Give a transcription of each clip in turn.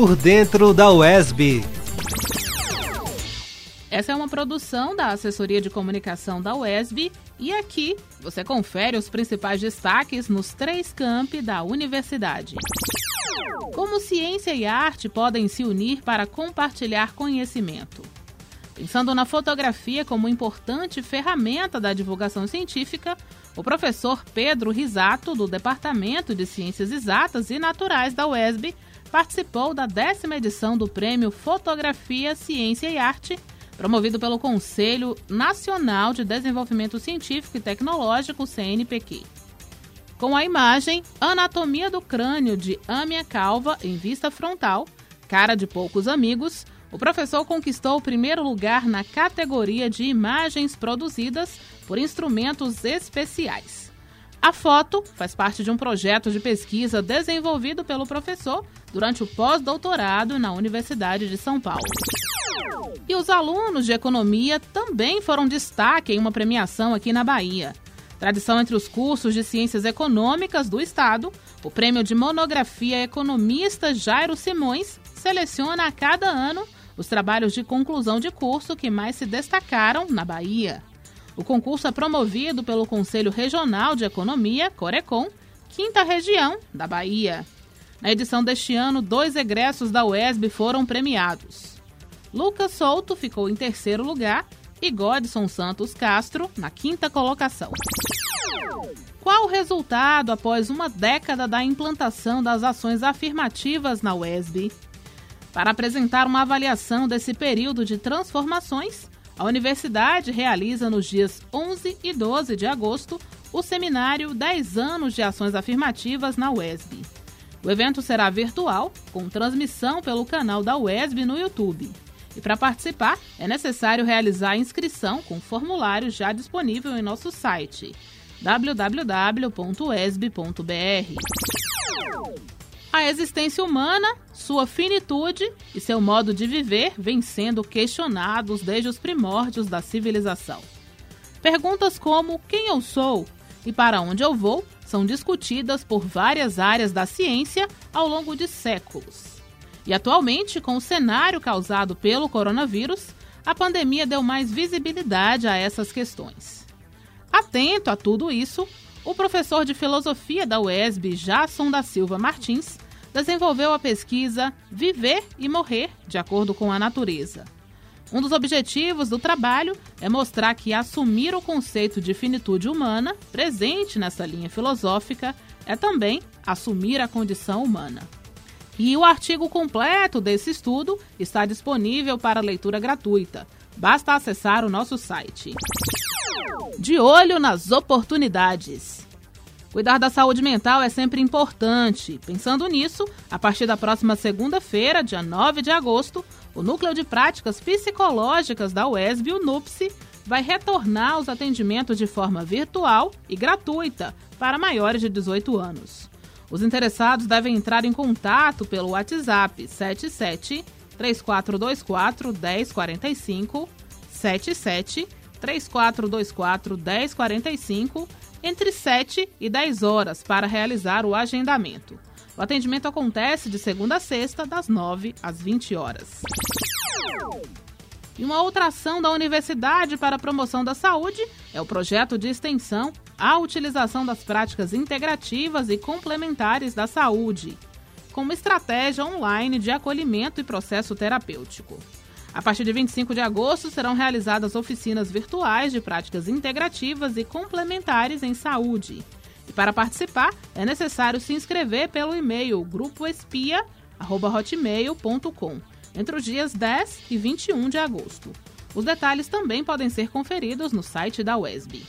por dentro da UESB. Essa é uma produção da Assessoria de Comunicação da UESB e aqui você confere os principais destaques nos três campi da universidade. Como ciência e arte podem se unir para compartilhar conhecimento? Pensando na fotografia como importante ferramenta da divulgação científica, o professor Pedro Risato, do Departamento de Ciências Exatas e Naturais da UESB, participou da décima edição do Prêmio Fotografia, Ciência e Arte promovido pelo Conselho Nacional de Desenvolvimento Científico e Tecnológico, CNPq. Com a imagem Anatomia do Crânio de Âmia Calva em vista frontal, cara de poucos amigos, o professor conquistou o primeiro lugar na categoria de imagens produzidas por instrumentos especiais. A foto faz parte de um projeto de pesquisa desenvolvido pelo professor durante o pós-doutorado na Universidade de São Paulo. E os alunos de economia também foram destaque em uma premiação aqui na Bahia. Tradição entre os cursos de ciências econômicas do Estado, o prêmio de monografia economista Jairo Simões seleciona a cada ano os trabalhos de conclusão de curso que mais se destacaram na Bahia. O concurso é promovido pelo Conselho Regional de Economia, Corecon, quinta região da Bahia. Na edição deste ano, dois egressos da UESB foram premiados. Lucas Souto ficou em terceiro lugar e Godson Santos Castro na quinta colocação. Qual o resultado após uma década da implantação das ações afirmativas na UESB? Para apresentar uma avaliação desse período de transformações, a universidade realiza nos dias 11 e 12 de agosto o seminário 10 anos de ações afirmativas na UESB. O evento será virtual, com transmissão pelo canal da UESB no YouTube. E para participar, é necessário realizar a inscrição com formulário já disponível em nosso site www.esb.br. A existência humana, sua finitude e seu modo de viver vêm sendo questionados desde os primórdios da civilização. Perguntas como quem eu sou e para onde eu vou são discutidas por várias áreas da ciência ao longo de séculos. E atualmente, com o cenário causado pelo coronavírus, a pandemia deu mais visibilidade a essas questões. Atento a tudo isso, o professor de filosofia da UESB, Jason da Silva Martins, desenvolveu a pesquisa Viver e Morrer de acordo com a natureza. Um dos objetivos do trabalho é mostrar que assumir o conceito de finitude humana, presente nessa linha filosófica, é também assumir a condição humana. E o artigo completo desse estudo está disponível para leitura gratuita. Basta acessar o nosso site. De olho nas oportunidades. Cuidar da saúde mental é sempre importante. Pensando nisso, a partir da próxima segunda-feira, dia 9 de agosto, o Núcleo de Práticas Psicológicas da UESB, o NUPSI, vai retornar os atendimentos de forma virtual e gratuita para maiores de 18 anos. Os interessados devem entrar em contato pelo WhatsApp 77 3424 1045 77 3424 1045 entre 7 e 10 horas para realizar o agendamento. O atendimento acontece de segunda a sexta, das 9 às 20 horas. E uma outra ação da Universidade para a Promoção da Saúde é o projeto de extensão à utilização das práticas integrativas e complementares da saúde, como estratégia online de acolhimento e processo terapêutico. A partir de 25 de agosto serão realizadas oficinas virtuais de práticas integrativas e complementares em saúde. E para participar, é necessário se inscrever pelo e-mail grupoespia.hotmail.com entre os dias 10 e 21 de agosto. Os detalhes também podem ser conferidos no site da UESB.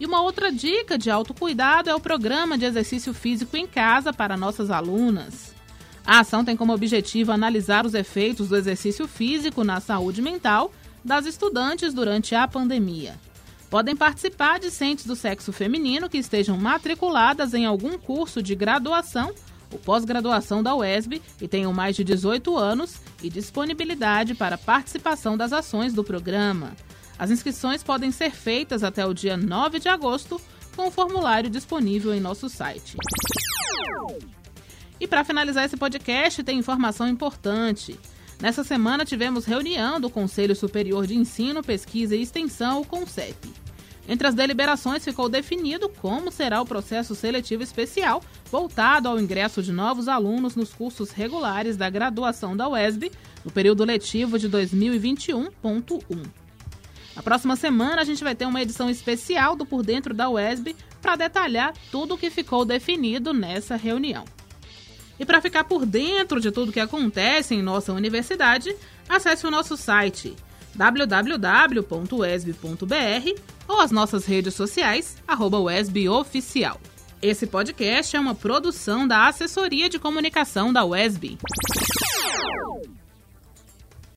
E uma outra dica de autocuidado é o programa de exercício físico em casa para nossas alunas. A ação tem como objetivo analisar os efeitos do exercício físico na saúde mental das estudantes durante a pandemia. Podem participar discentes do sexo feminino que estejam matriculadas em algum curso de graduação ou pós-graduação da UESB e tenham mais de 18 anos e disponibilidade para participação das ações do programa. As inscrições podem ser feitas até o dia 9 de agosto com o formulário disponível em nosso site. E para finalizar esse podcast, tem informação importante. Nessa semana tivemos reunião do Conselho Superior de Ensino, Pesquisa e Extensão, o CONCEP. Entre as deliberações ficou definido como será o processo seletivo especial voltado ao ingresso de novos alunos nos cursos regulares da graduação da UESB no período letivo de 2021.1. Na próxima semana a gente vai ter uma edição especial do Por Dentro da UESB para detalhar tudo o que ficou definido nessa reunião. E para ficar por dentro de tudo que acontece em nossa universidade, acesse o nosso site www.wesb.br ou as nossas redes sociais, arroba Oficial. Esse podcast é uma produção da Assessoria de Comunicação da UESB.